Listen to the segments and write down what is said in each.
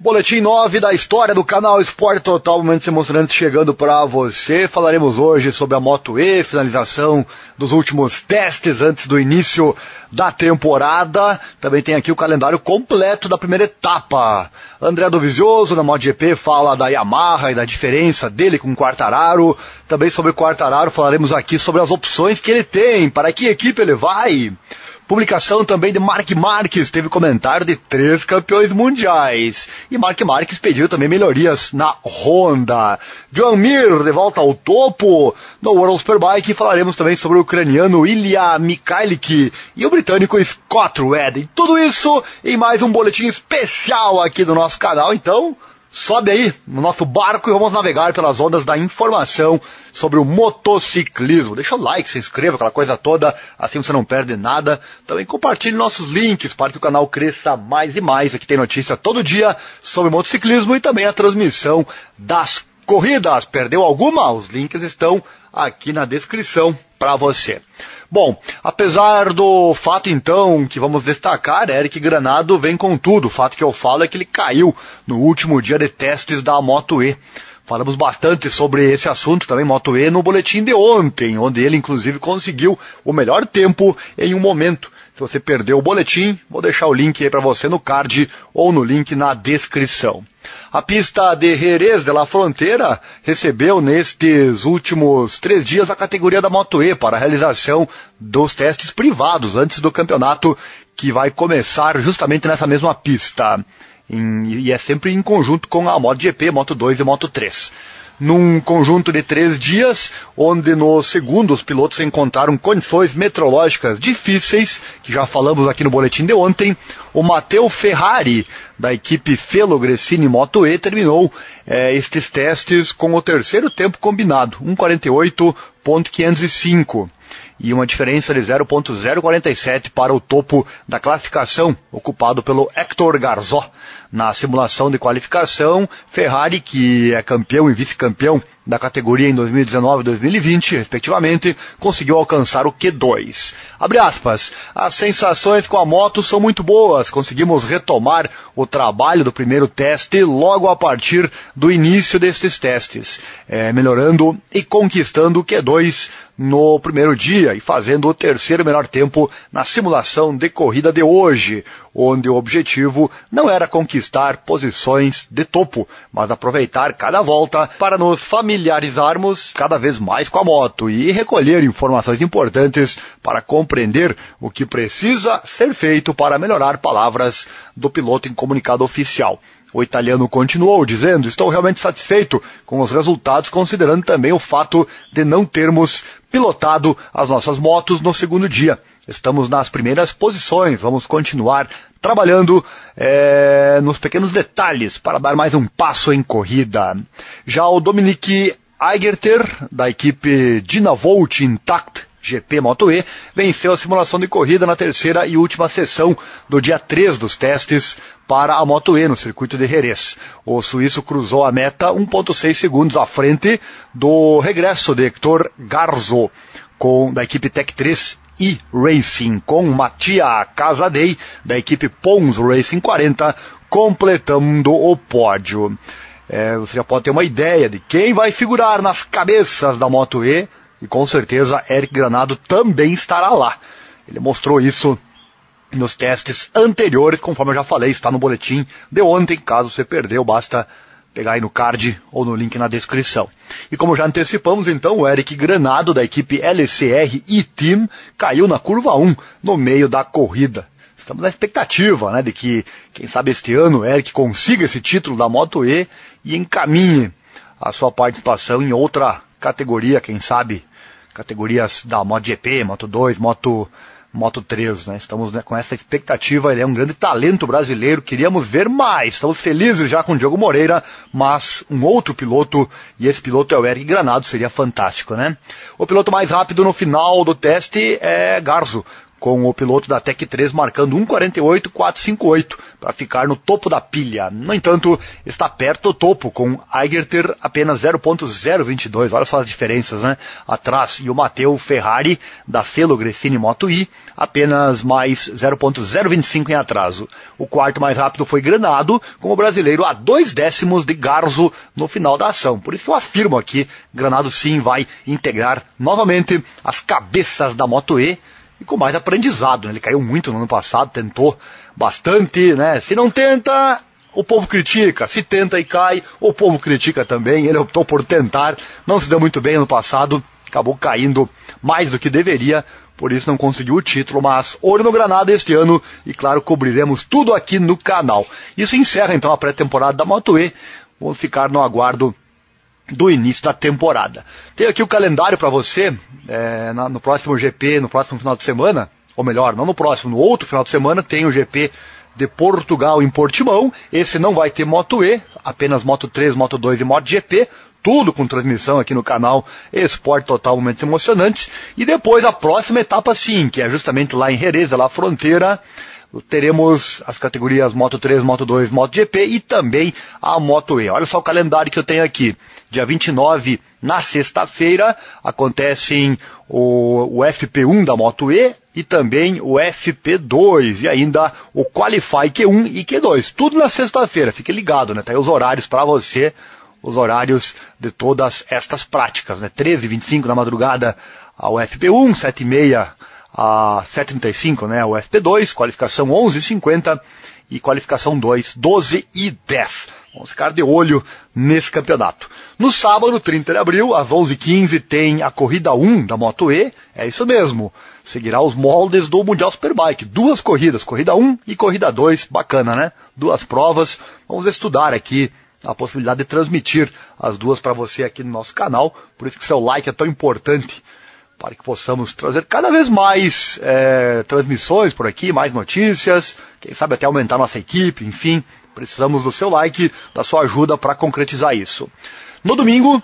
Boletim 9 da história do canal Esporte Total, momentos emocionantes chegando para você. Falaremos hoje sobre a Moto E, finalização dos últimos testes antes do início da temporada. Também tem aqui o calendário completo da primeira etapa. André Dovizioso, na MotoGP, fala da Yamaha e da diferença dele com o Quartararo. Também sobre o Quartararo falaremos aqui sobre as opções que ele tem, para que equipe ele vai. Publicação também de Mark Marques, teve comentário de três campeões mundiais. E Mark Marques pediu também melhorias na Honda. Joan Mir de volta ao topo. No World Superbike falaremos também sobre o ucraniano Ilya Mikhailik e o britânico Scott Redding. Tudo isso em mais um boletim especial aqui do nosso canal. Então, sobe aí no nosso barco e vamos navegar pelas ondas da informação sobre o motociclismo. Deixa o like, se inscreva, aquela coisa toda, assim você não perde nada. Também compartilhe nossos links para que o canal cresça mais e mais. Aqui tem notícia todo dia sobre motociclismo e também a transmissão das corridas. Perdeu alguma? Os links estão aqui na descrição para você. Bom, apesar do fato então que vamos destacar, Eric Granado vem com tudo. O fato que eu falo é que ele caiu no último dia de testes da Moto E. Falamos bastante sobre esse assunto também, Moto E, no boletim de ontem, onde ele inclusive conseguiu o melhor tempo em um momento. Se você perdeu o boletim, vou deixar o link aí para você no card ou no link na descrição. A pista de Jerez de la Fronteira recebeu nestes últimos três dias a categoria da Moto E para a realização dos testes privados antes do campeonato que vai começar justamente nessa mesma pista. Em, e é sempre em conjunto com a MotoGP, Moto 2 e Moto 3 num conjunto de três dias, onde no segundo os pilotos encontraram condições meteorológicas difíceis, que já falamos aqui no boletim de ontem. O Matteo Ferrari, da equipe Felo Gressini Moto E, terminou é, estes testes com o terceiro tempo combinado, 1,48.505 e uma diferença de 0.047 para o topo da classificação, ocupado pelo Hector Garzó. Na simulação de qualificação, Ferrari, que é campeão e vice-campeão da categoria em 2019 e 2020, respectivamente, conseguiu alcançar o Q2. Abre aspas. As sensações com a moto são muito boas. Conseguimos retomar o trabalho do primeiro teste logo a partir do início destes testes, é, melhorando e conquistando o Q2 no primeiro dia e fazendo o terceiro melhor tempo na simulação de corrida de hoje, onde o objetivo não era conquistar posições de topo, mas aproveitar cada volta para nos familiarizarmos cada vez mais com a moto e recolher informações importantes para compreender o que precisa ser feito para melhorar palavras do piloto em comunicado oficial. O italiano continuou dizendo: Estou realmente satisfeito com os resultados, considerando também o fato de não termos pilotado as nossas motos no segundo dia. Estamos nas primeiras posições, vamos continuar trabalhando é, nos pequenos detalhes para dar mais um passo em corrida. Já o Dominique Eigerter, da equipe Dynavolt Intact GP Moto E, venceu a simulação de corrida na terceira e última sessão do dia 3 dos testes para a Moto E no circuito de Jerez. O suíço cruzou a meta 1.6 segundos à frente do regresso de Hector Garzo, com, da equipe Tech 3 e Racing, com Matia Casadei, da equipe Pons Racing 40, completando o pódio. É, você já pode ter uma ideia de quem vai figurar nas cabeças da Moto E, e com certeza Eric Granado também estará lá. Ele mostrou isso nos testes anteriores, conforme eu já falei, está no boletim de ontem. Caso você perdeu, basta pegar aí no card ou no link na descrição. E como já antecipamos, então, o Eric Granado, da equipe LCR e Team, caiu na curva 1, no meio da corrida. Estamos na expectativa, né, de que, quem sabe este ano, o Eric consiga esse título da Moto E e encaminhe a sua participação em outra categoria, quem sabe, categorias da MotoGP, Moto 2, Moto Moto 3, né? Estamos né, com essa expectativa, ele é um grande talento brasileiro, queríamos ver mais. Estamos felizes já com o Diogo Moreira, mas um outro piloto, e esse piloto é o Eric Granado, seria fantástico, né? O piloto mais rápido no final do teste é Garzo, com o piloto da Tech 3 marcando 1,48,458 para ficar no topo da pilha. No entanto, está perto do topo, com Eigerter apenas 0.022. Olha só as diferenças, né? Atrás, e o Matteo Ferrari, da Felo Greffini Moto I, apenas mais 0.025 em atraso. O quarto mais rápido foi Granado, com o brasileiro a dois décimos de Garzo no final da ação. Por isso eu afirmo aqui, Granado sim vai integrar novamente as cabeças da Moto E, e com mais aprendizado. Né? Ele caiu muito no ano passado, tentou bastante, né? Se não tenta, o povo critica. Se tenta e cai, o povo critica também. Ele optou por tentar, não se deu muito bem ano passado, acabou caindo mais do que deveria, por isso não conseguiu o título, mas olho no Granada este ano e claro, cobriremos tudo aqui no canal. Isso encerra então a pré-temporada da Moto E. Vamos ficar no aguardo do início da temporada. Tenho aqui o calendário para você, é, no próximo GP, no próximo final de semana, ou melhor, não no próximo, no outro final de semana, tem o GP de Portugal em Portimão. Esse não vai ter Moto E, apenas Moto 3, Moto 2 e Moto GP. Tudo com transmissão aqui no canal Esporte Total Momentos Emocionantes. E depois a próxima etapa sim, que é justamente lá em Jerez, lá fronteira, teremos as categorias Moto 3, Moto 2, Moto GP e também a Moto E. Olha só o calendário que eu tenho aqui. Dia 29, na sexta-feira, acontecem o, o FP1 da Moto E e também o FP2 e ainda o Qualify Q1 e Q2. Tudo na sexta-feira. Fique ligado, né? Tá aí os horários para você, os horários de todas estas práticas, né? 13 25 da madrugada ao FP1, 7 e meia a 7,35, né? O FP2, qualificação 11,50 e qualificação 2, 12 e 10. Vamos ficar de olho nesse campeonato. No sábado, 30 de abril, às 11h15, tem a corrida 1 da Moto E. É isso mesmo. Seguirá os moldes do Mundial Superbike. Duas corridas, corrida 1 e corrida 2. Bacana, né? Duas provas. Vamos estudar aqui a possibilidade de transmitir as duas para você aqui no nosso canal. Por isso que seu like é tão importante para que possamos trazer cada vez mais é, transmissões por aqui, mais notícias, quem sabe até aumentar nossa equipe, enfim, precisamos do seu like, da sua ajuda para concretizar isso. No domingo,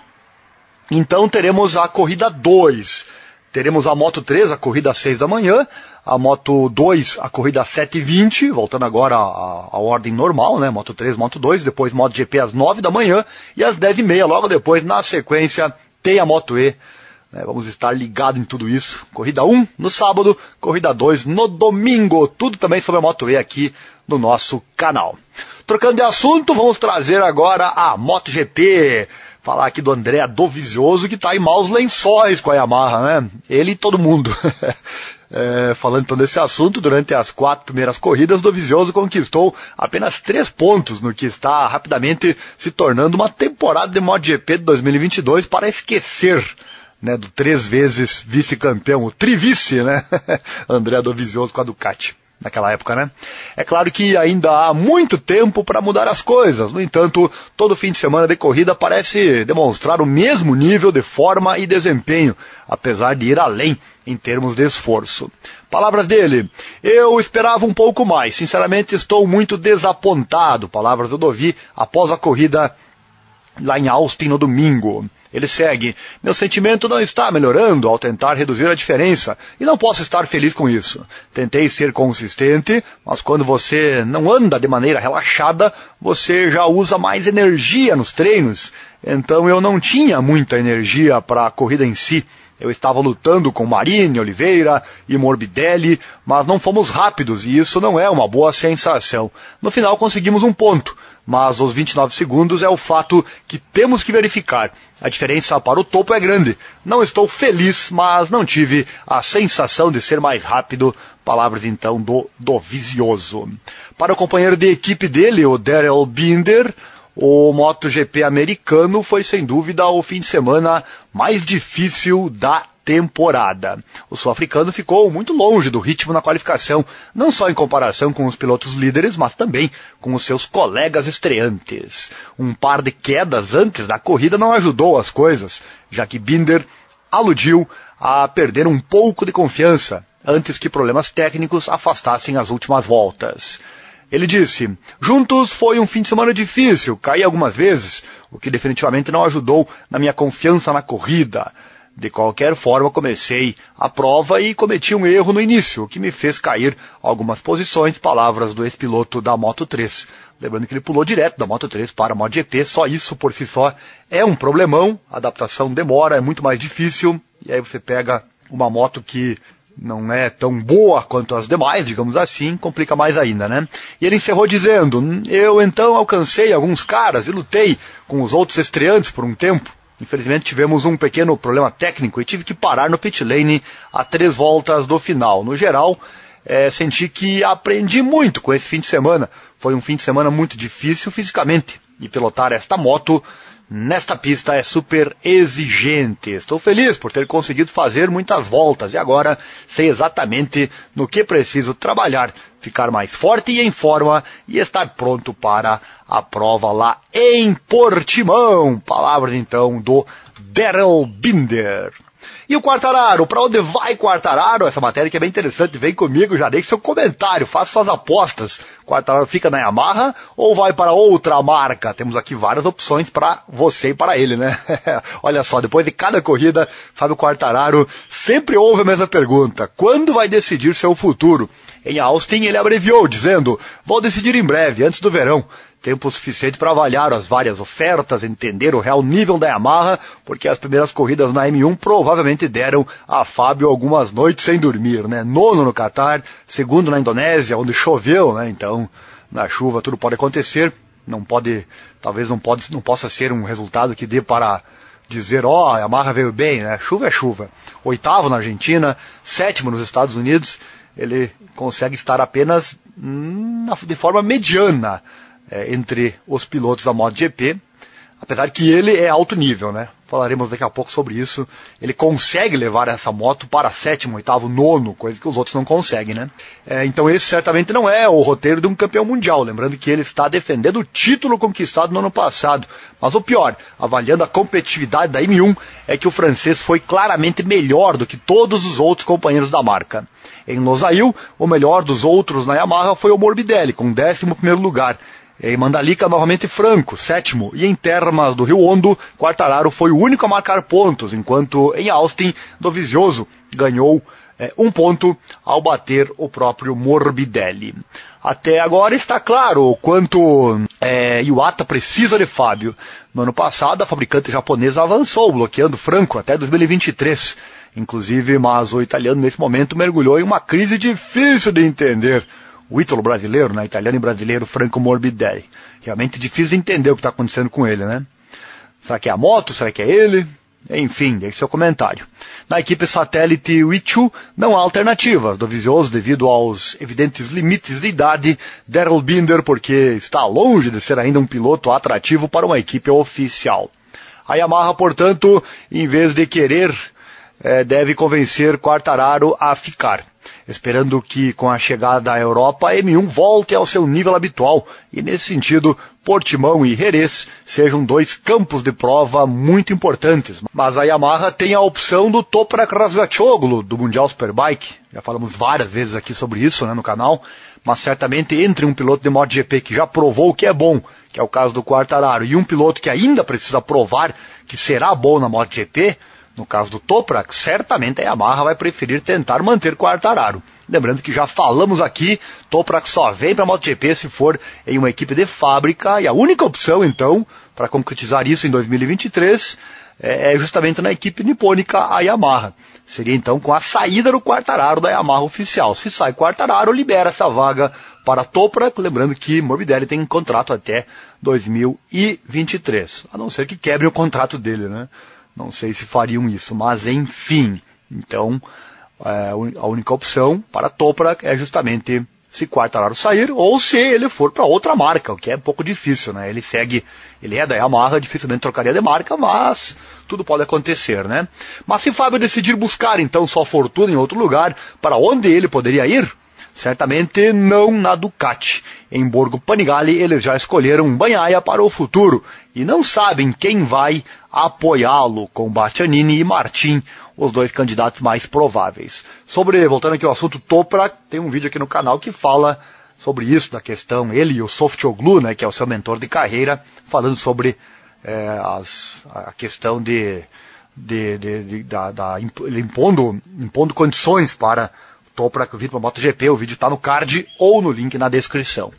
então teremos a corrida 2. Teremos a Moto 3, a corrida às 6 da manhã, a Moto 2, a corrida às 7h20, voltando agora à, ordem normal, né? Moto 3, Moto 2, depois Moto GP às 9 da manhã e às 10h30, logo depois, na sequência, tem a Moto E vamos estar ligados em tudo isso. Corrida 1 no sábado, corrida 2 no domingo. Tudo também sobre a Moto E aqui no nosso canal. Trocando de assunto, vamos trazer agora a MotoGP. Falar aqui do André Dovizioso que está em maus lençóis com a Yamaha, né? Ele e todo mundo. É, falando então desse assunto, durante as quatro primeiras corridas, Dovizioso conquistou apenas três pontos no que está rapidamente se tornando uma temporada de MotoGP de 2022 para esquecer né, do três vezes vice-campeão, o trivice, né, André Dovizioso com a Ducati naquela época, né? É claro que ainda há muito tempo para mudar as coisas. No entanto, todo fim de semana de corrida parece demonstrar o mesmo nível de forma e desempenho, apesar de ir além em termos de esforço. Palavras dele. Eu esperava um pouco mais. Sinceramente, estou muito desapontado. Palavras do Dovi após a corrida lá em Austin no domingo. Ele segue: Meu sentimento não está melhorando ao tentar reduzir a diferença e não posso estar feliz com isso. Tentei ser consistente, mas quando você não anda de maneira relaxada, você já usa mais energia nos treinos. Então eu não tinha muita energia para a corrida em si. Eu estava lutando com Marini, Oliveira e Morbidelli, mas não fomos rápidos e isso não é uma boa sensação. No final conseguimos um ponto, mas os 29 segundos é o fato que temos que verificar. A diferença para o topo é grande. Não estou feliz, mas não tive a sensação de ser mais rápido. Palavras então do, do Vizioso. Para o companheiro de equipe dele, o Daryl Binder, o MotoGP americano foi sem dúvida o fim de semana mais difícil da temporada. O sul-africano ficou muito longe do ritmo na qualificação, não só em comparação com os pilotos líderes, mas também com os seus colegas estreantes. Um par de quedas antes da corrida não ajudou as coisas, já que Binder aludiu a perder um pouco de confiança antes que problemas técnicos afastassem as últimas voltas. Ele disse: Juntos foi um fim de semana difícil, caí algumas vezes, o que definitivamente não ajudou na minha confiança na corrida. De qualquer forma, comecei a prova e cometi um erro no início, o que me fez cair algumas posições, palavras do ex-piloto da Moto 3. Lembrando que ele pulou direto da Moto 3 para a MotoGP, só isso por si só é um problemão, a adaptação demora, é muito mais difícil, e aí você pega uma moto que não é tão boa quanto as demais, digamos assim, complica mais ainda, né? E ele encerrou dizendo: Eu então alcancei alguns caras e lutei com os outros estreantes por um tempo. Infelizmente tivemos um pequeno problema técnico e tive que parar no pit lane a três voltas do final. No geral, é, senti que aprendi muito com esse fim de semana. Foi um fim de semana muito difícil fisicamente e pilotar esta moto nesta pista é super exigente. Estou feliz por ter conseguido fazer muitas voltas e agora sei exatamente no que preciso trabalhar, ficar mais forte e em forma e estar pronto para a prova lá em Portimão. Palavras então do Daryl Binder. E o Quartararo, para onde vai Quartararo? Essa matéria que é bem interessante, vem comigo, já deixe seu comentário, faça suas apostas. Quartararo fica na Yamaha ou vai para outra marca? Temos aqui várias opções para você e para ele, né? Olha só, depois de cada corrida, Fábio Quartararo sempre ouve a mesma pergunta. Quando vai decidir seu futuro? Em Austin, ele abreviou, dizendo, vou decidir em breve, antes do verão tempo suficiente para avaliar as várias ofertas, entender o real nível da Yamaha, porque as primeiras corridas na M1 provavelmente deram a Fábio algumas noites sem dormir, né? Nono no Catar, segundo na Indonésia, onde choveu, né? Então, na chuva tudo pode acontecer, não pode, talvez não pode, não possa ser um resultado que dê para dizer, ó, oh, a Yamaha veio bem, né? Chuva é chuva. Oitavo na Argentina, sétimo nos Estados Unidos, ele consegue estar apenas hum, de forma mediana é, entre os pilotos da MotoGP, apesar que ele é alto nível, né? Falaremos daqui a pouco sobre isso. Ele consegue levar essa moto para sétimo, oitavo, nono, coisa que os outros não conseguem, né? É, então esse certamente não é o roteiro de um campeão mundial, lembrando que ele está defendendo o título conquistado no ano passado. Mas o pior, avaliando a competitividade da M1, é que o francês foi claramente melhor do que todos os outros companheiros da marca. Em Losail, o melhor dos outros na Yamaha foi o Morbidelli, com 11 primeiro lugar. Em Mandalika, novamente Franco, sétimo. E em Termas do Rio Hondo, Quartararo foi o único a marcar pontos, enquanto em Austin, Dovizioso ganhou é, um ponto ao bater o próprio Morbidelli. Até agora está claro o quanto é, Iwata precisa de Fábio. No ano passado, a fabricante japonesa avançou, bloqueando Franco até 2023. Inclusive, mas o italiano nesse momento mergulhou em uma crise difícil de entender o ítalo brasileiro, né, italiano e brasileiro Franco Morbidelli. Realmente difícil de entender o que está acontecendo com ele, né? Será que é a moto? Será que é ele? Enfim, deixe seu comentário. Na equipe satélite Wichu não há alternativas do Visioso devido aos evidentes limites de idade. Daryl Binder porque está longe de ser ainda um piloto atrativo para uma equipe oficial. A Yamaha, portanto, em vez de querer, é, deve convencer Quartararo a ficar esperando que com a chegada à Europa a M1 volte ao seu nível habitual e nesse sentido Portimão e Jerez sejam dois campos de prova muito importantes. Mas a Yamaha tem a opção do Toprak Razgatoglu do Mundial Superbike. Já falamos várias vezes aqui sobre isso né, no canal. Mas certamente entre um piloto de MotoGP que já provou que é bom, que é o caso do Quartararo, e um piloto que ainda precisa provar que será bom na MotoGP, no caso do Toprak, certamente a Yamaha vai preferir tentar manter Quartararo. Lembrando que já falamos aqui, Toprak só vem para a MotoGP se for em uma equipe de fábrica e a única opção então para concretizar isso em 2023 é, é justamente na equipe nipônica a Yamaha. Seria então com a saída do Quartararo da Yamaha oficial. Se sai Quartararo, libera essa vaga para Toprak, lembrando que Morbidelli tem contrato até 2023, a não ser que quebre o contrato dele, né? Não sei se fariam isso, mas enfim. Então, é, a única opção para Toprak é justamente se Quartararo sair ou se ele for para outra marca, o que é um pouco difícil, né? Ele segue, ele é da Yamaha, dificilmente trocaria de marca, mas tudo pode acontecer, né? Mas se Fábio decidir buscar então sua fortuna em outro lugar, para onde ele poderia ir? Certamente não na Ducati. Em Borgo Panigale eles já escolheram Banhaia para o futuro e não sabem quem vai apoiá-lo com Bastianini e Martin, os dois candidatos mais prováveis. Sobre, voltando aqui ao assunto Topra, tem um vídeo aqui no canal que fala sobre isso, da questão, ele e o Softoglu, né, que é o seu mentor de carreira, falando sobre é, as, a questão de de, de, de da, da, impondo, impondo condições para para vir para a MotoGP, o vídeo está no card ou no link na descrição.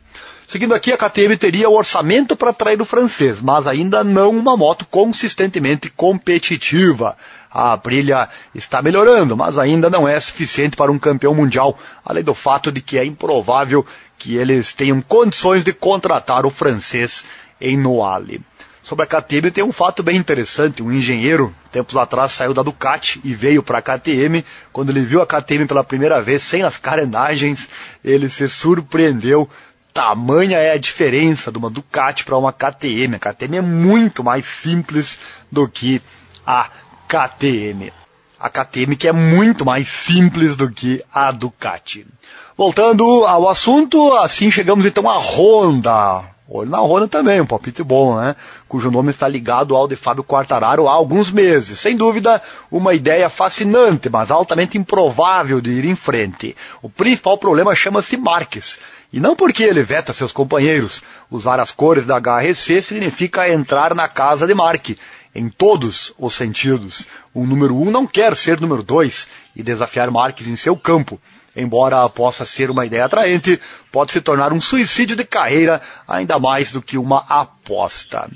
Seguindo aqui, a KTM teria o orçamento para atrair o francês, mas ainda não uma moto consistentemente competitiva. A Aprilia está melhorando, mas ainda não é suficiente para um campeão mundial, além do fato de que é improvável que eles tenham condições de contratar o francês em Noale. Sobre a KTM tem um fato bem interessante. Um engenheiro, tempos atrás, saiu da Ducati e veio para a KTM. Quando ele viu a KTM pela primeira vez, sem as carenagens, ele se surpreendeu. Tamanha é a diferença de uma Ducati para uma KTM. A KTM é muito mais simples do que a KTM. A KTM que é muito mais simples do que a Ducati. Voltando ao assunto, assim chegamos então à Honda. Olho na Honda também, um palpite bom, né? Cujo nome está ligado ao de Fábio Quartararo há alguns meses. Sem dúvida, uma ideia fascinante, mas altamente improvável de ir em frente. O principal problema chama-se Marques. E não porque ele veta seus companheiros. Usar as cores da HRC significa entrar na casa de Marque, em todos os sentidos. O número um não quer ser número dois e desafiar Marques em seu campo embora possa ser uma ideia atraente, pode se tornar um suicídio de carreira ainda mais do que uma aposta.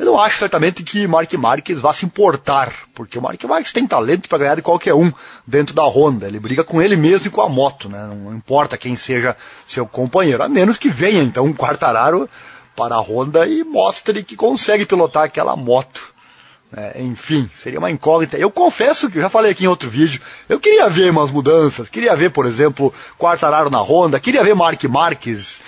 Eu não acho certamente que Mark Marques vá se importar, porque o Mark Marques tem talento para ganhar de qualquer um dentro da Honda. Ele briga com ele mesmo e com a moto, né? Não importa quem seja seu companheiro, a menos que venha então um Quartararo para a Honda e mostre que consegue pilotar aquela moto. É, enfim, seria uma incógnita. Eu confesso que, eu já falei aqui em outro vídeo, eu queria ver umas mudanças, queria ver, por exemplo, Quartararo na Honda, queria ver Mark Marques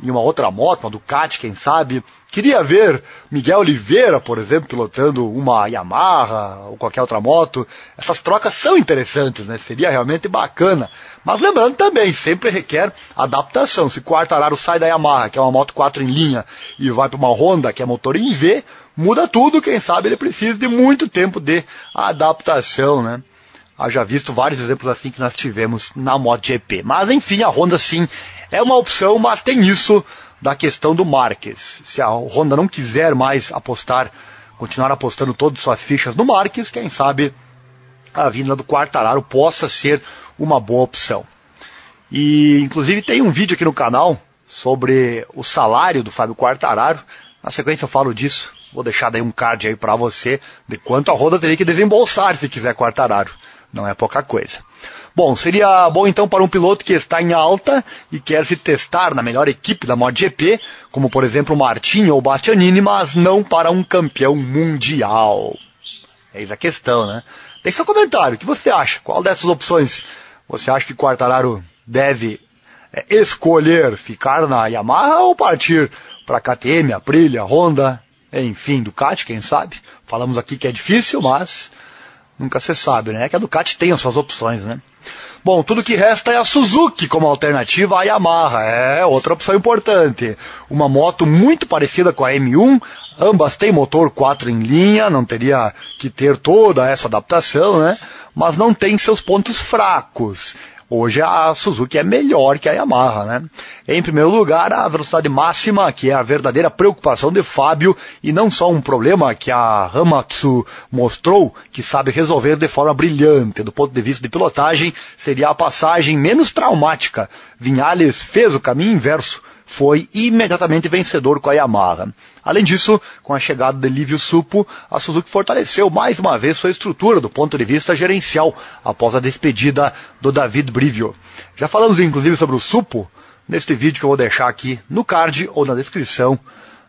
em uma outra moto, uma Ducati, quem sabe. Queria ver Miguel Oliveira, por exemplo, pilotando uma Yamaha ou qualquer outra moto. Essas trocas são interessantes, né? Seria realmente bacana. Mas lembrando também, sempre requer adaptação. Se Quartararo sai da Yamaha, que é uma moto 4 em linha, e vai para uma Honda, que é motor em V, muda tudo, quem sabe ele precisa de muito tempo de adaptação, né? Haja visto vários exemplos assim que nós tivemos na MotoGP. Mas enfim, a Honda sim é uma opção, mas tem isso da questão do Marques. Se a Honda não quiser mais apostar, continuar apostando todas suas fichas no Marques, quem sabe a vinda do Quartararo possa ser uma boa opção. E inclusive tem um vídeo aqui no canal sobre o salário do Fábio Quartararo. Na sequência eu falo disso. Vou deixar daí um card aí para você de quanto a Honda teria que desembolsar se quiser Quartararo. Não é pouca coisa. Bom, seria bom então para um piloto que está em alta e quer se testar na melhor equipe da MotoGP, como por exemplo Martinho ou Bastianini, mas não para um campeão mundial. Eis a questão, né? Deixe seu comentário, o que você acha? Qual dessas opções você acha que Quartararo deve é, escolher ficar na Yamaha ou partir para KTM, Aprilia, Honda, enfim, Ducati, quem sabe? Falamos aqui que é difícil, mas nunca se sabe, né? É que a Ducati tem as suas opções, né? Bom, tudo que resta é a Suzuki como alternativa à Yamaha. É outra opção importante. Uma moto muito parecida com a M1, ambas têm motor 4 em linha, não teria que ter toda essa adaptação, né? Mas não tem seus pontos fracos. Hoje a Suzuki é melhor que a Yamaha, né? Em primeiro lugar, a velocidade máxima, que é a verdadeira preocupação de Fábio e não só um problema que a Hamatsu mostrou que sabe resolver de forma brilhante. Do ponto de vista de pilotagem, seria a passagem menos traumática. Vinhales fez o caminho inverso foi imediatamente vencedor com a Yamaha. Além disso, com a chegada de Livio Supo, a Suzuki fortaleceu mais uma vez sua estrutura do ponto de vista gerencial após a despedida do David Brivio. Já falamos inclusive sobre o Supo neste vídeo que eu vou deixar aqui no card ou na descrição,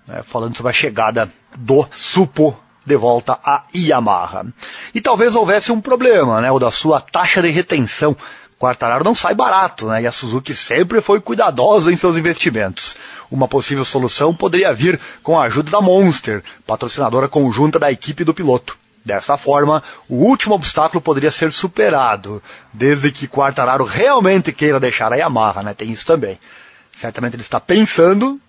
né, falando sobre a chegada do Supo de volta à Yamaha. E talvez houvesse um problema, né, o da sua taxa de retenção Quartararo não sai barato, né? E a Suzuki sempre foi cuidadosa em seus investimentos. Uma possível solução poderia vir com a ajuda da Monster, patrocinadora conjunta da equipe do piloto. Dessa forma, o último obstáculo poderia ser superado, desde que Quartararo realmente queira deixar a Yamaha, né? Tem isso também. Certamente ele está pensando,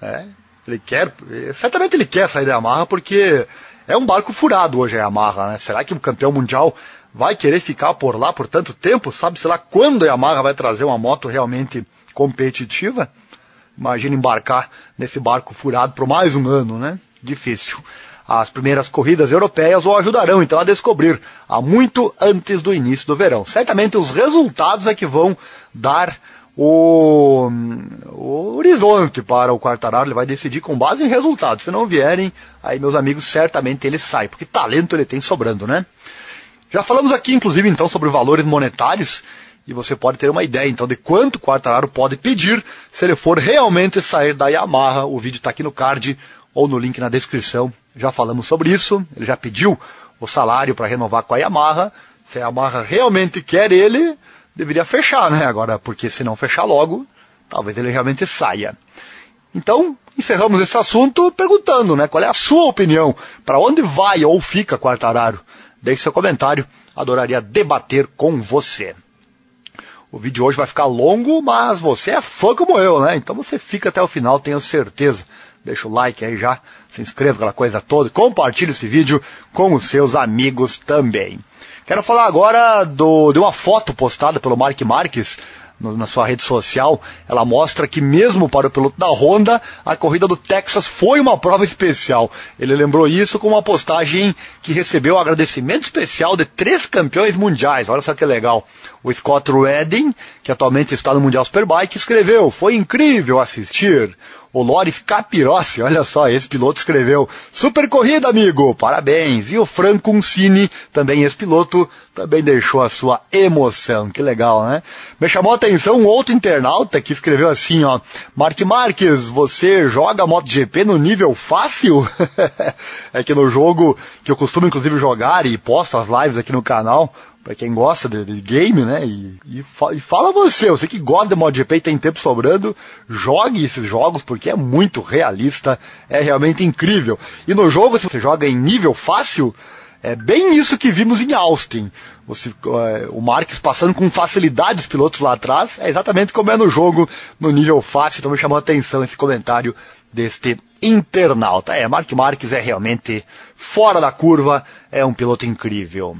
né? Ele quer, certamente ele quer sair da Yamaha porque é um barco furado hoje a Yamaha, né? Será que o campeão mundial vai querer ficar por lá por tanto tempo? Sabe, sei lá, quando a Yamaha vai trazer uma moto realmente competitiva? Imagina embarcar nesse barco furado por mais um ano, né? Difícil. as primeiras corridas europeias o ajudarão então a descobrir há muito antes do início do verão. Certamente os resultados é que vão dar o, o horizonte para o Quartararo, ele vai decidir com base em resultados. Se não vierem, aí meus amigos, certamente ele sai, porque talento ele tem sobrando, né? Já falamos aqui, inclusive, então, sobre valores monetários, e você pode ter uma ideia, então, de quanto o Quartararo pode pedir se ele for realmente sair da Yamaha. O vídeo está aqui no card ou no link na descrição. Já falamos sobre isso, ele já pediu o salário para renovar com a Yamaha. Se a Yamaha realmente quer ele, deveria fechar, né? Agora, porque se não fechar logo, talvez ele realmente saia. Então, encerramos esse assunto perguntando, né? Qual é a sua opinião? Para onde vai ou fica Quartararo? Deixe seu comentário, adoraria debater com você. O vídeo hoje vai ficar longo, mas você é fã como eu, né? Então você fica até o final, tenho certeza. Deixa o like aí já, se inscreva, aquela coisa toda, compartilhe esse vídeo com os seus amigos também. Quero falar agora do, de uma foto postada pelo Mark Marques na sua rede social. Ela mostra que mesmo para o piloto da Honda, a corrida do Texas foi uma prova especial. Ele lembrou isso com uma postagem que recebeu um agradecimento especial de três campeões mundiais. Olha só que legal. O Scott Redding, que atualmente está no Mundial Superbike, escreveu: Foi incrível assistir. O Loris Capirossi, olha só, esse piloto escreveu, super corrida, amigo, parabéns. E o Franco Uncini, também esse piloto, também deixou a sua emoção. Que legal, né? Me chamou a atenção um outro internauta que escreveu assim, ó, Mark Marques, você joga MotoGP no nível fácil? é que no jogo que eu costumo inclusive jogar e posto as lives aqui no canal, para quem gosta de, de, game, né? E, e, fa e, fala você, você que gosta de MotoGP e tem tempo sobrando, jogue esses jogos porque é muito realista, é realmente incrível. E no jogo, se você joga em nível fácil, é bem isso que vimos em Austin. Você, é, o Marques passando com facilidade os pilotos lá atrás, é exatamente como é no jogo, no nível fácil, então me chamou a atenção esse comentário deste internauta. É, Mark Marques é realmente fora da curva, é um piloto incrível.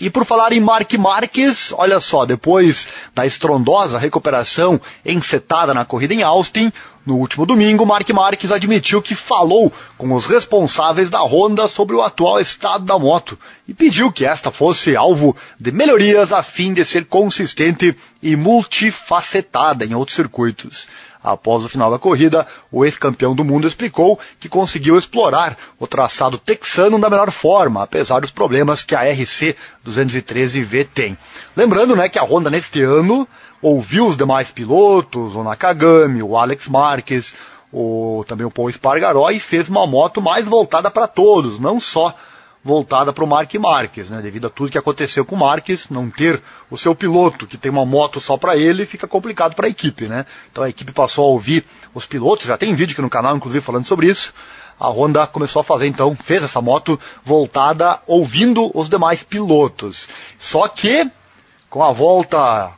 E por falar em Mark Marques, olha só, depois da estrondosa recuperação encetada na corrida em Austin, no último domingo, Mark Marques admitiu que falou com os responsáveis da Honda sobre o atual estado da moto e pediu que esta fosse alvo de melhorias a fim de ser consistente e multifacetada em outros circuitos. Após o final da corrida, o ex-campeão do mundo explicou que conseguiu explorar o traçado texano da melhor forma, apesar dos problemas que a RC 213V tem. Lembrando né, que a Honda neste ano ouviu os demais pilotos, o Nakagami, o Alex Marques, o, também o Paul Espargaró e fez uma moto mais voltada para todos, não só voltada para o Mark Marques, né? Devido a tudo que aconteceu com o Marques, não ter o seu piloto que tem uma moto só para ele, fica complicado para a equipe, né? Então a equipe passou a ouvir os pilotos, já tem vídeo aqui no canal, inclusive, falando sobre isso. A Honda começou a fazer então, fez essa moto voltada ouvindo os demais pilotos. Só que com a volta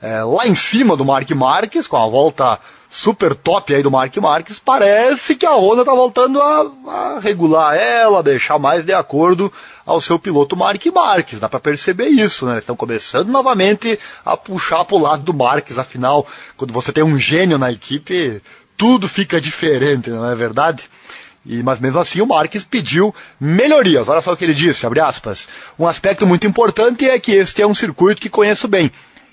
é, lá em cima do Mark Marques, com a volta super top aí do Mark Marques, parece que a Honda está voltando a, a, regular ela, deixar mais de acordo ao seu piloto Mark Marques. Dá para perceber isso, né? Estão começando novamente a puxar para o lado do Marques. Afinal, quando você tem um gênio na equipe, tudo fica diferente, não é verdade? E, mas mesmo assim o Marques pediu melhorias. Olha só o que ele disse, abre aspas. Um aspecto muito importante é que este é um circuito que conheço bem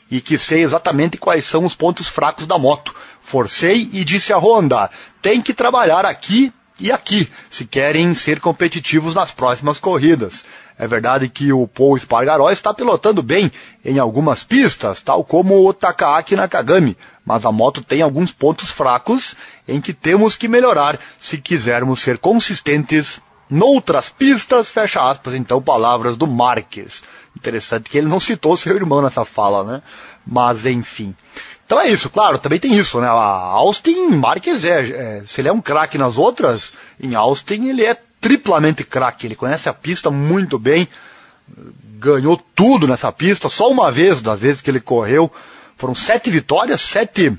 e que sei exatamente quais são os pontos fracos da moto Forcei e disse à Honda: tem que trabalhar aqui e aqui, se querem ser competitivos nas próximas corridas. É verdade que o Paul Espargaró está pilotando bem em algumas pistas, tal como o Takaaki Nakagami, mas a moto tem alguns pontos fracos em que temos que melhorar se quisermos ser consistentes noutras pistas, fecha aspas, então palavras do Marques. Interessante que ele não citou seu irmão nessa fala, né? Mas enfim. Então é isso, claro, também tem isso, né? A Austin Marques é, é se ele é um craque nas outras, em Austin ele é triplamente craque, ele conhece a pista muito bem, ganhou tudo nessa pista, só uma vez das vezes que ele correu, foram sete vitórias, sete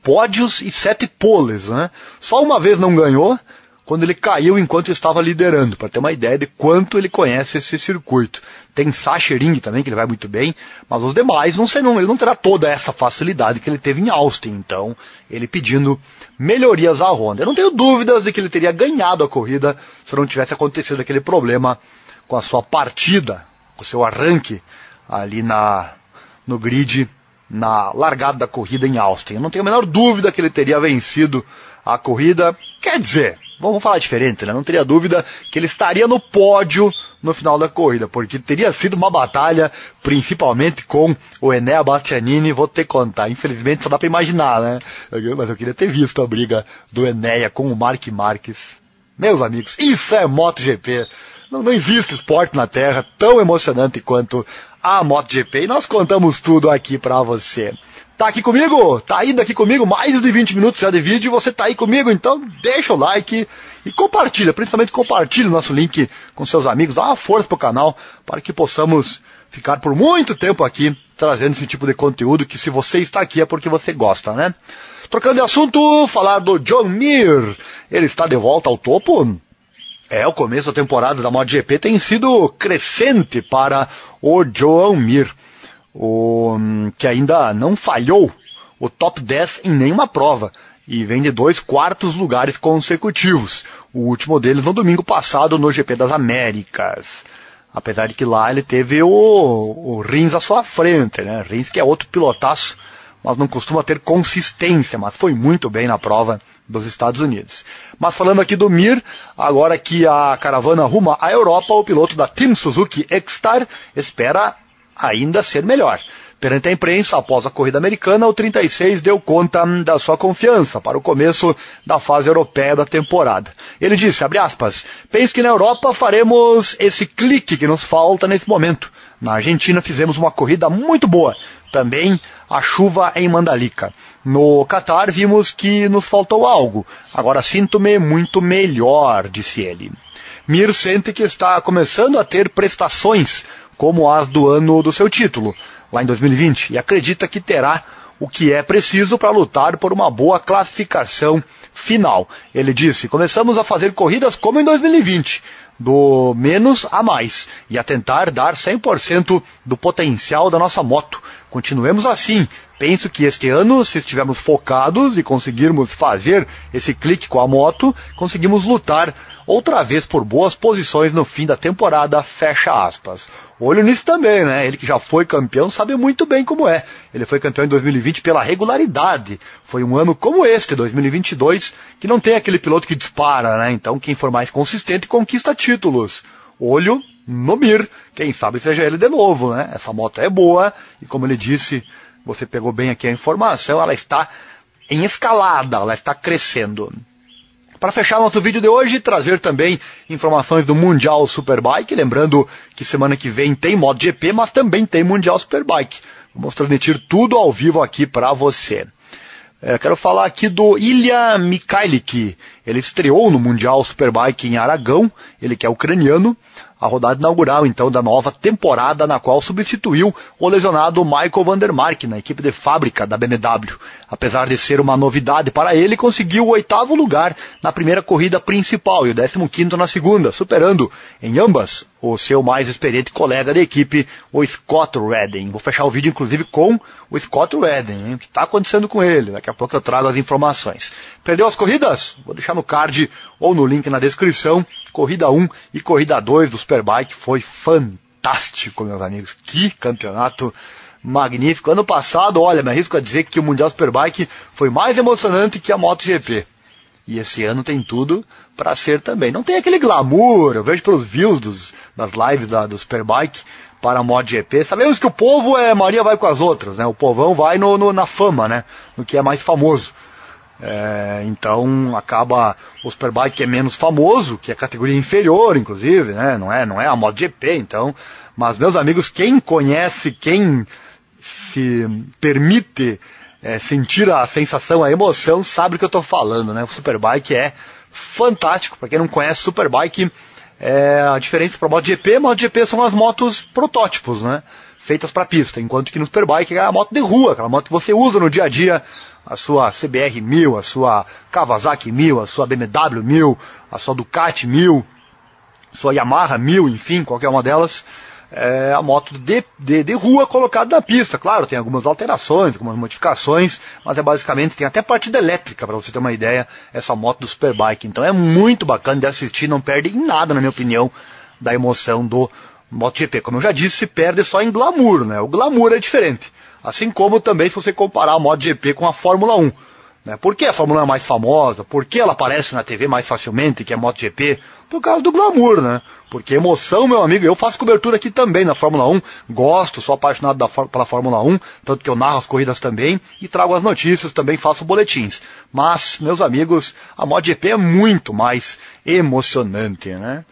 pódios e sete poles, né? Só uma vez não ganhou, quando ele caiu enquanto estava liderando, para ter uma ideia de quanto ele conhece esse circuito. Tem Sachering também, que ele vai muito bem, mas os demais, não sei, não, ele não terá toda essa facilidade que ele teve em Austin. Então, ele pedindo melhorias à Honda. Eu não tenho dúvidas de que ele teria ganhado a corrida se não tivesse acontecido aquele problema com a sua partida, com o seu arranque ali na, no grid, na largada da corrida em Austin. Eu não tenho a menor dúvida que ele teria vencido a corrida. Quer dizer, vamos falar diferente, né? Não teria dúvida que ele estaria no pódio no final da corrida, porque teria sido uma batalha, principalmente com o Enea Bastianini, vou ter que contar. Infelizmente só dá para imaginar, né? Mas eu queria ter visto a briga do Enea com o Mark Marques. Meus amigos, isso é MotoGP. Não, não existe esporte na Terra tão emocionante quanto a MotoGP. E nós contamos tudo aqui para você. Tá aqui comigo? Tá ainda aqui comigo? Mais de 20 minutos já de vídeo você tá aí comigo? Então deixa o like e compartilha, principalmente compartilha o nosso link com seus amigos, dá uma força pro canal para que possamos ficar por muito tempo aqui trazendo esse tipo de conteúdo que se você está aqui é porque você gosta, né? Trocando de assunto, falar do John Mir. Ele está de volta ao topo? É, o começo da temporada da MotoGP tem sido crescente para o João Mir o, que ainda não falhou o top 10 em nenhuma prova e vem de dois quartos lugares consecutivos. O último deles no domingo passado no GP das Américas. Apesar de que lá ele teve o, o Rins à sua frente, né? Rins que é outro pilotaço, mas não costuma ter consistência, mas foi muito bem na prova dos Estados Unidos. Mas falando aqui do Mir, agora que a caravana ruma à Europa, o piloto da Team Suzuki X-Star espera ainda ser melhor. Perante a imprensa, após a corrida americana, o 36 deu conta da sua confiança para o começo da fase europeia da temporada. Ele disse, abre aspas, penso que na Europa faremos esse clique que nos falta nesse momento. Na Argentina fizemos uma corrida muito boa. Também a chuva em Mandalica. No Catar vimos que nos faltou algo. Agora sinto-me muito melhor, disse ele. Mir sente que está começando a ter prestações como as do ano do seu título, lá em 2020, e acredita que terá o que é preciso para lutar por uma boa classificação final. Ele disse: começamos a fazer corridas como em 2020, do menos a mais, e a tentar dar 100% do potencial da nossa moto. Continuemos assim. Penso que este ano, se estivermos focados e conseguirmos fazer esse clique com a moto, conseguimos lutar outra vez por boas posições no fim da temporada, fecha aspas. Olho nisso também, né? Ele que já foi campeão sabe muito bem como é. Ele foi campeão em 2020 pela regularidade. Foi um ano como este, 2022, que não tem aquele piloto que dispara, né? Então quem for mais consistente conquista títulos. Olho no Mir, quem sabe seja ele de novo, né? Essa moto é boa e como ele disse, você pegou bem aqui a informação, ela está em escalada, ela está crescendo. Para fechar nosso vídeo de hoje, trazer também informações do Mundial Superbike, lembrando que semana que vem tem MotoGP, mas também tem Mundial Superbike. Vamos transmitir tudo ao vivo aqui para você. É, quero falar aqui do Ilya Mikhailik. Ele estreou no Mundial Superbike em Aragão, ele que é ucraniano, a rodada inaugural, então, da nova temporada, na qual substituiu o lesionado Michael Vandermark na equipe de fábrica da BMW. Apesar de ser uma novidade para ele, conseguiu o oitavo lugar na primeira corrida principal e o décimo quinto na segunda, superando em ambas o seu mais experiente colega de equipe, o Scott Redding. Vou fechar o vídeo, inclusive, com o Scott Redding, hein? o que está acontecendo com ele. Daqui a pouco eu trago as informações. Perdeu as corridas? Vou deixar no card ou no link na descrição. Corrida 1 e corrida 2 do Superbike foi fantástico, meus amigos. Que campeonato magnífico. Ano passado, olha, me arrisco a dizer que o Mundial Superbike foi mais emocionante que a MotoGP. E esse ano tem tudo para ser também. Não tem aquele glamour, eu vejo pelos views dos, das lives da, do Superbike para a MotoGP. Sabemos que o povo é, Maria vai com as outras, né? O povão vai no, no, na fama, né? No que é mais famoso. É, então acaba o Superbike é menos famoso, que é categoria inferior, inclusive, né? Não é, não é a MotoGP, então. Mas meus amigos, quem conhece, quem se permite é, sentir a sensação, a emoção, sabe o que eu estou falando, né? O Superbike é fantástico. Para quem não conhece Superbike, é, a diferença para MotoGP, MotoGP são as motos protótipos, né? Feitas para pista, enquanto que no Superbike é a moto de rua, aquela moto que você usa no dia a dia, a sua CBR 1000, a sua Kawasaki 1000, a sua BMW 1000, a sua Ducati 1000, sua Yamaha 1000, enfim, qualquer uma delas. É a moto de, de, de, rua colocada na pista. Claro, tem algumas alterações, algumas modificações, mas é basicamente, tem até partida elétrica, para você ter uma ideia, essa moto do Superbike. Então é muito bacana de assistir, não perde em nada, na minha opinião, da emoção do MotoGP. Como eu já disse, se perde só em glamour, né? O glamour é diferente. Assim como também se você comparar a MotoGP com a Fórmula 1. Né? Por que a Fórmula 1 é mais famosa? Por que ela aparece na TV mais facilmente que a MotoGP? Por causa do glamour, né? Porque emoção, meu amigo, eu faço cobertura aqui também na Fórmula 1, gosto, sou apaixonado da, pela Fórmula 1, tanto que eu narro as corridas também e trago as notícias, também faço boletins. Mas, meus amigos, a MotoGP é muito mais emocionante, né?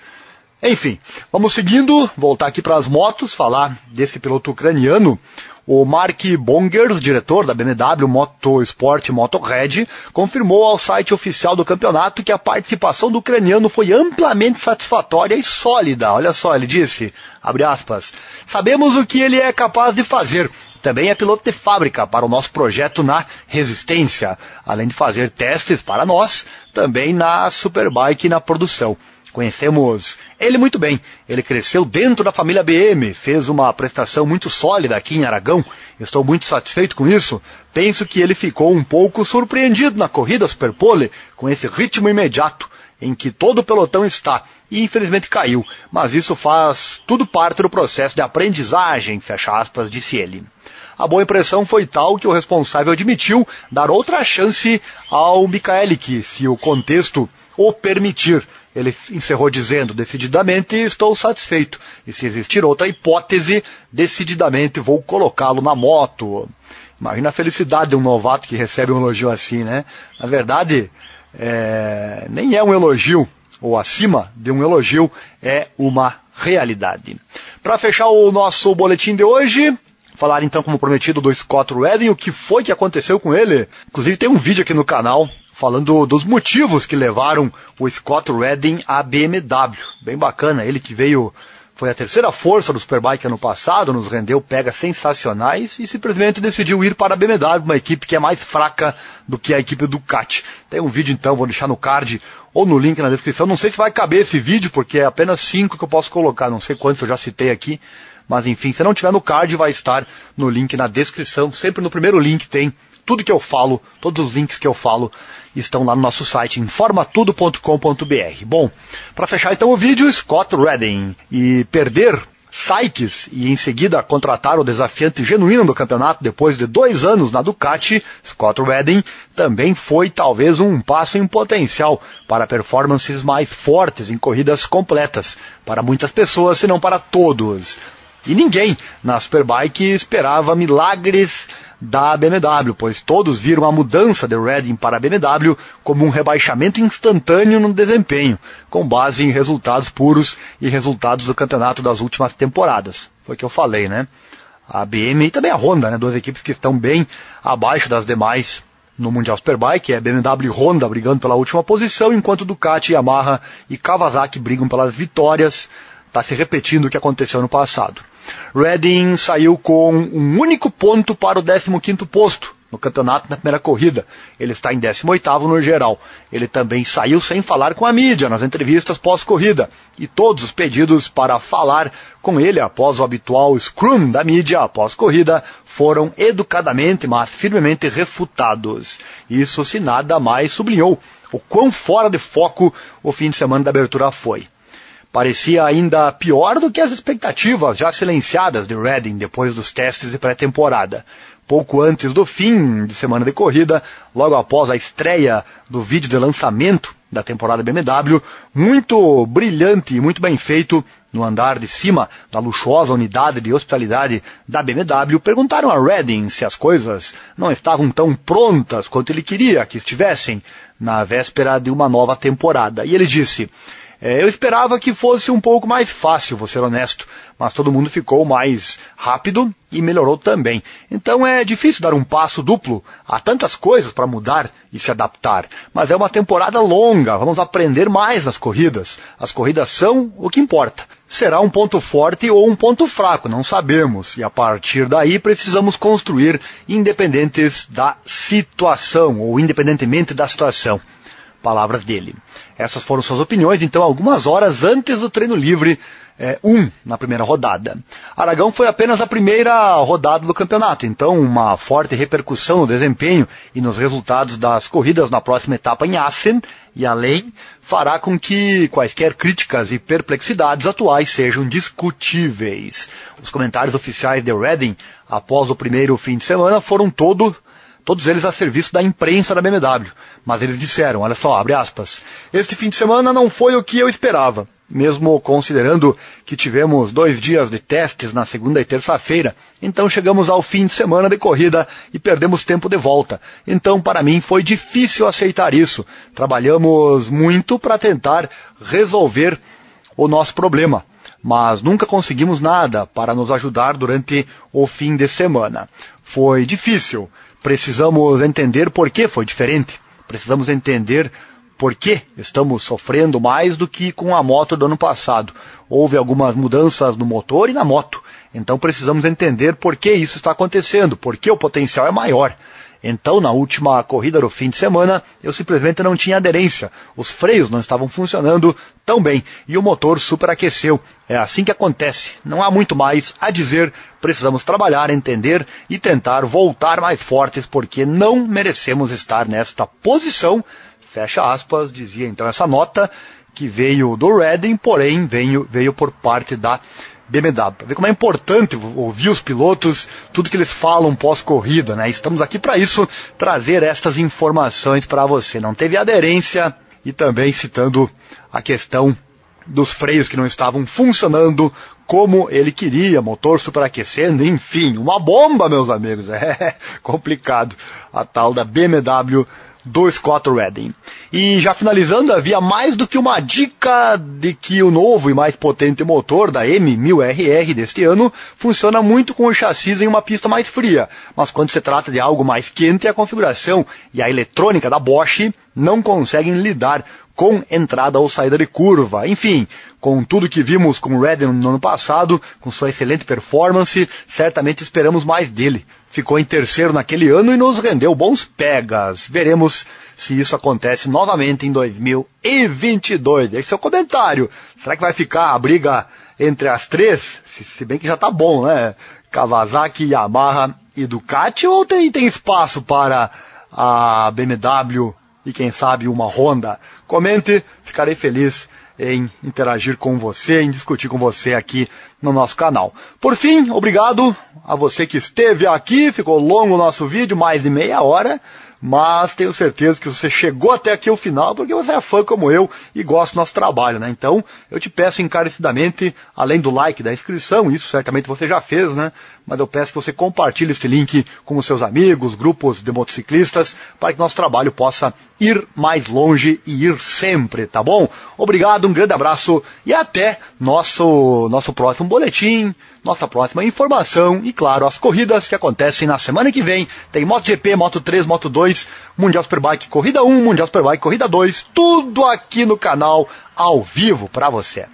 Enfim, vamos seguindo, voltar aqui para as motos, falar desse piloto ucraniano, o Mark Bonger, diretor da BMW Motorsport Motorhead, confirmou ao site oficial do campeonato que a participação do ucraniano foi amplamente satisfatória e sólida. Olha só, ele disse, aspas, sabemos o que ele é capaz de fazer. Também é piloto de fábrica para o nosso projeto na Resistência, além de fazer testes para nós, também na Superbike e na produção. Conhecemos ele muito bem. Ele cresceu dentro da família BM, fez uma prestação muito sólida aqui em Aragão. Estou muito satisfeito com isso. Penso que ele ficou um pouco surpreendido na corrida Superpole com esse ritmo imediato em que todo o pelotão está e infelizmente caiu, mas isso faz tudo parte do processo de aprendizagem, fecha aspas, disse ele. A boa impressão foi tal que o responsável admitiu dar outra chance ao Mikaelik, se o contexto o permitir. Ele encerrou dizendo, decididamente estou satisfeito. E se existir outra hipótese, decididamente vou colocá-lo na moto. Imagina a felicidade de um novato que recebe um elogio assim, né? Na verdade, é, nem é um elogio, ou acima de um elogio, é uma realidade. Para fechar o nosso boletim de hoje, falar então, como prometido, do Scott Redding, o que foi que aconteceu com ele. Inclusive tem um vídeo aqui no canal falando dos motivos que levaram o Scott Redding à BMW. Bem bacana, ele que veio, foi a terceira força do Superbike ano passado, nos rendeu pegas sensacionais e simplesmente decidiu ir para a BMW, uma equipe que é mais fraca do que a equipe Ducati. Tem um vídeo então, vou deixar no card ou no link na descrição. Não sei se vai caber esse vídeo, porque é apenas cinco que eu posso colocar, não sei quantos eu já citei aqui. Mas enfim, se não tiver no card, vai estar no link na descrição. Sempre no primeiro link tem tudo que eu falo, todos os links que eu falo estão lá no nosso site informatudo.com.br. Bom, para fechar então o vídeo, Scott Redding e perder Sykes e em seguida contratar o desafiante genuíno do campeonato depois de dois anos na Ducati, Scott Redding, também foi talvez um passo em potencial para performances mais fortes em corridas completas, para muitas pessoas, se não para todos. E ninguém na Superbike esperava milagres da BMW, pois todos viram a mudança de Redding para a BMW como um rebaixamento instantâneo no desempenho, com base em resultados puros e resultados do campeonato das últimas temporadas. Foi o que eu falei, né? A BM e também a Honda, né? Duas equipes que estão bem abaixo das demais no Mundial Superbike, é BMW e Honda brigando pela última posição, enquanto Ducati, Yamaha e Kawasaki brigam pelas vitórias. Está se repetindo o que aconteceu no passado. Redding saiu com um único ponto para o 15º posto no campeonato na primeira corrida. Ele está em 18º no geral. Ele também saiu sem falar com a mídia nas entrevistas pós-corrida. E todos os pedidos para falar com ele após o habitual scrum da mídia após corrida foram educadamente, mas firmemente refutados. Isso se nada mais sublinhou o quão fora de foco o fim de semana da abertura foi parecia ainda pior do que as expectativas já silenciadas de Redding depois dos testes de pré-temporada. Pouco antes do fim de semana de corrida, logo após a estreia do vídeo de lançamento da temporada BMW, muito brilhante e muito bem feito, no andar de cima da luxuosa unidade de hospitalidade da BMW, perguntaram a Redding se as coisas não estavam tão prontas quanto ele queria que estivessem na véspera de uma nova temporada. E ele disse: é, eu esperava que fosse um pouco mais fácil, vou ser honesto, mas todo mundo ficou mais rápido e melhorou também. Então é difícil dar um passo duplo. Há tantas coisas para mudar e se adaptar. Mas é uma temporada longa, vamos aprender mais nas corridas. As corridas são o que importa. Será um ponto forte ou um ponto fraco, não sabemos. E a partir daí precisamos construir independentes da situação, ou independentemente da situação. Palavras dele. Essas foram suas opiniões, então, algumas horas antes do treino livre é, um na primeira rodada. Aragão foi apenas a primeira rodada do campeonato, então uma forte repercussão no desempenho e nos resultados das corridas na próxima etapa em Assen e além fará com que quaisquer críticas e perplexidades atuais sejam discutíveis. Os comentários oficiais de Redding após o primeiro fim de semana foram todo, todos eles a serviço da imprensa da BMW. Mas eles disseram, olha só, abre aspas, este fim de semana não foi o que eu esperava mesmo considerando que tivemos dois dias de testes na segunda e terça-feira. Então chegamos ao fim de semana de corrida e perdemos tempo de volta. Então para mim foi difícil aceitar isso. Trabalhamos muito para tentar resolver o nosso problema, mas nunca conseguimos nada para nos ajudar durante o fim de semana. Foi difícil. Precisamos entender por que foi diferente. Precisamos entender por que estamos sofrendo mais do que com a moto do ano passado. Houve algumas mudanças no motor e na moto. Então precisamos entender por que isso está acontecendo, por que o potencial é maior. Então, na última corrida do fim de semana, eu simplesmente não tinha aderência. Os freios não estavam funcionando tão bem e o motor superaqueceu. É assim que acontece. Não há muito mais a dizer. Precisamos trabalhar, entender e tentar voltar mais fortes porque não merecemos estar nesta posição Fecha aspas, dizia então essa nota que veio do Redding, porém veio, veio por parte da BMW. Para ver como é importante ouvir os pilotos, tudo que eles falam pós-corrida, né? Estamos aqui para isso, trazer estas informações para você. Não teve aderência e também citando a questão dos freios que não estavam funcionando como ele queria, motor superaquecendo, enfim, uma bomba, meus amigos. É complicado. A tal da BMW do Scott Redding. E já finalizando, havia mais do que uma dica de que o novo e mais potente motor da M1000RR deste ano funciona muito com o chassi em uma pista mais fria, mas quando se trata de algo mais quente, a configuração e a eletrônica da Bosch não conseguem lidar com entrada ou saída de curva. Enfim, com tudo que vimos com o Redding no ano passado, com sua excelente performance, certamente esperamos mais dele ficou em terceiro naquele ano e nos rendeu bons pegas. Veremos se isso acontece novamente em 2022. Deixe seu comentário. Será que vai ficar a briga entre as três? Se, bem que já está bom, né? Kawasaki, Yamaha e Ducati ou tem, tem espaço para a BMW e quem sabe uma Honda? Comente, ficarei feliz em interagir com você, em discutir com você aqui no nosso canal. Por fim, obrigado a você que esteve aqui, ficou longo o nosso vídeo, mais de meia hora mas tenho certeza que você chegou até aqui o final porque você é fã como eu e gosta do nosso trabalho, né? Então, eu te peço encarecidamente, além do like, da inscrição, isso certamente você já fez, né? Mas eu peço que você compartilhe este link com os seus amigos, grupos de motociclistas, para que nosso trabalho possa ir mais longe e ir sempre, tá bom? Obrigado, um grande abraço e até nosso, nosso próximo boletim nossa próxima informação e, claro, as corridas que acontecem na semana que vem. Tem MotoGP, Moto 3, Moto 2, Mundial Superbike Corrida 1, Mundial Superbike Corrida 2, tudo aqui no canal ao vivo para você.